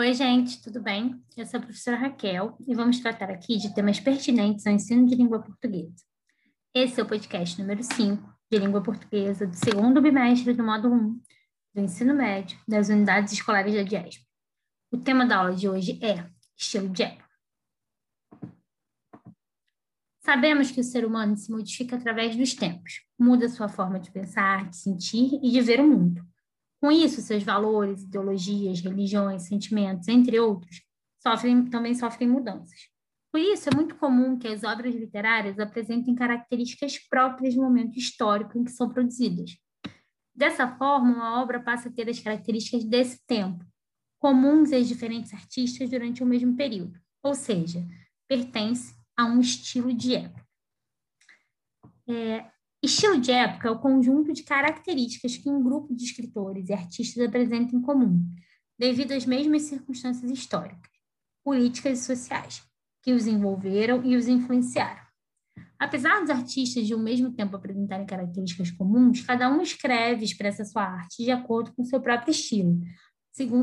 Oi, gente, tudo bem? Eu sou a professora Raquel e vamos tratar aqui de temas pertinentes ao ensino de língua portuguesa. Esse é o podcast número 5 de língua portuguesa do segundo bimestre do módulo 1 do ensino médio das unidades escolares da DIESP. O tema da aula de hoje é estilo de época. Sabemos que o ser humano se modifica através dos tempos, muda sua forma de pensar, de sentir e de ver o mundo. Com isso, seus valores, ideologias, religiões, sentimentos, entre outros, sofrem, também sofrem mudanças. Por isso, é muito comum que as obras literárias apresentem características próprias do momento histórico em que são produzidas. Dessa forma, uma obra passa a ter as características desse tempo, comuns aos diferentes artistas durante o mesmo período, ou seja, pertence a um estilo de época. É, Estilo de época é o conjunto de características que um grupo de escritores e artistas apresenta em comum, devido às mesmas circunstâncias históricas, políticas e sociais, que os envolveram e os influenciaram. Apesar dos artistas de um mesmo tempo apresentarem características comuns, cada um escreve e expressa sua arte de acordo com seu próprio estilo,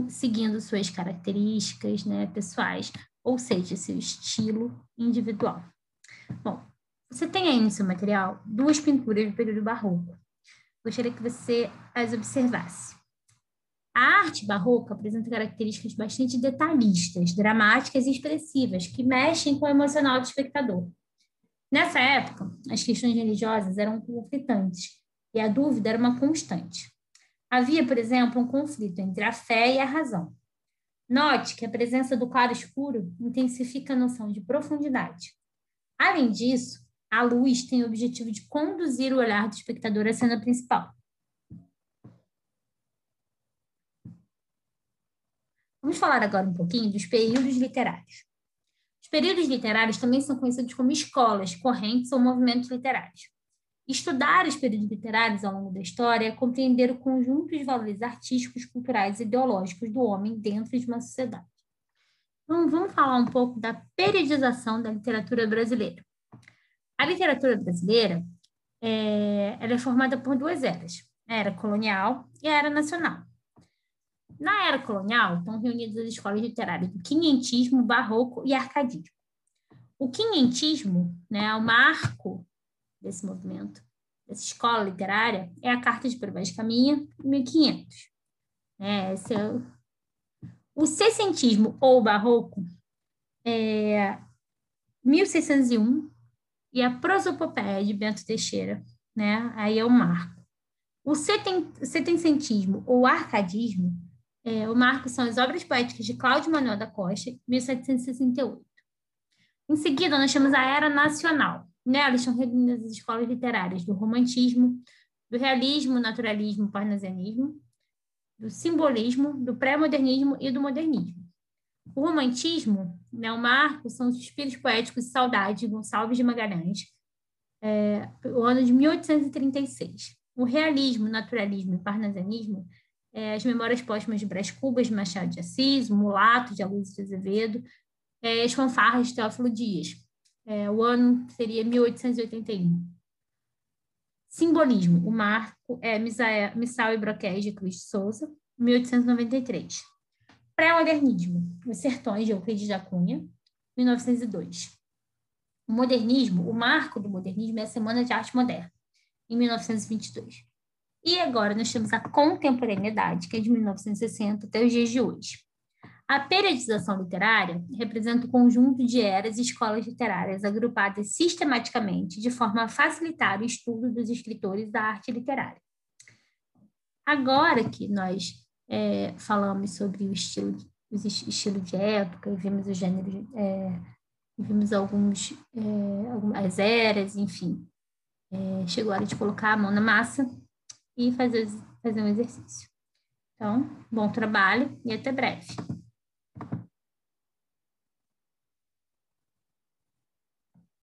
seguindo suas características né, pessoais, ou seja, seu estilo individual. Bom, você tem aí no seu material duas pinturas do período barroco. Gostaria que você as observasse. A arte barroca apresenta características bastante detalhistas, dramáticas e expressivas, que mexem com o emocional do espectador. Nessa época, as questões religiosas eram conflitantes e a dúvida era uma constante. Havia, por exemplo, um conflito entre a fé e a razão. Note que a presença do claro escuro intensifica a noção de profundidade. Além disso, a luz tem o objetivo de conduzir o olhar do espectador à cena principal. Vamos falar agora um pouquinho dos períodos literários. Os períodos literários também são conhecidos como escolas, correntes ou movimentos literários. Estudar os períodos literários ao longo da história é compreender o conjunto de valores artísticos, culturais e ideológicos do homem dentro de uma sociedade. Então, vamos falar um pouco da periodização da literatura brasileira. A literatura brasileira é, ela é formada por duas eras, a era colonial e a era nacional. Na era colonial, estão reunidas as escolas literárias do quinhentismo, barroco e arcadismo. O quinhentismo, né, o marco desse movimento, dessa escola literária, é a Carta de Provas Caminha, 1500. É, esse é o... o sessentismo ou barroco é 1601 e a prosopopeia de Bento Teixeira, né? Aí é o marco. O setencentismo ou arcadismo, é, o marco são as obras poéticas de Cláudio Manuel da Costa, 1768. Em seguida, nós temos a Era Nacional. Nela estão reunidas as escolas literárias do romantismo, do realismo, naturalismo, parnasianismo, do simbolismo, do pré-modernismo e do modernismo. O romantismo, né, o marco, são os espíritos poéticos de saudade de Gonçalves de Magalhães, é, o ano de 1836. O realismo, naturalismo e parnasianismo, é, as memórias póstumas de Brás Cubas, de Machado de Assis, o Mulato, de Aloysio de Azevedo, é, as fanfarras de Teófilo Dias. É, o ano seria 1881. Simbolismo, o marco é Missal e Broqués de Cruz de Souza, 1893. Pré-modernismo, Os Sertões, de Euclides da Cunha, 1902. O modernismo, o marco do modernismo é a Semana de Arte Moderna, em 1922. E agora nós temos a contemporaneidade, que é de 1960 até os dias de hoje. A periodização literária representa o conjunto de eras e escolas literárias agrupadas sistematicamente de forma a facilitar o estudo dos escritores da arte literária. Agora que nós é, falamos sobre o estilo, os estilo de época, vimos os gêneros, é, vimos alguns, é, algumas eras, enfim. É, chegou a hora de colocar a mão na massa e fazer, fazer um exercício. Então, bom trabalho e até breve.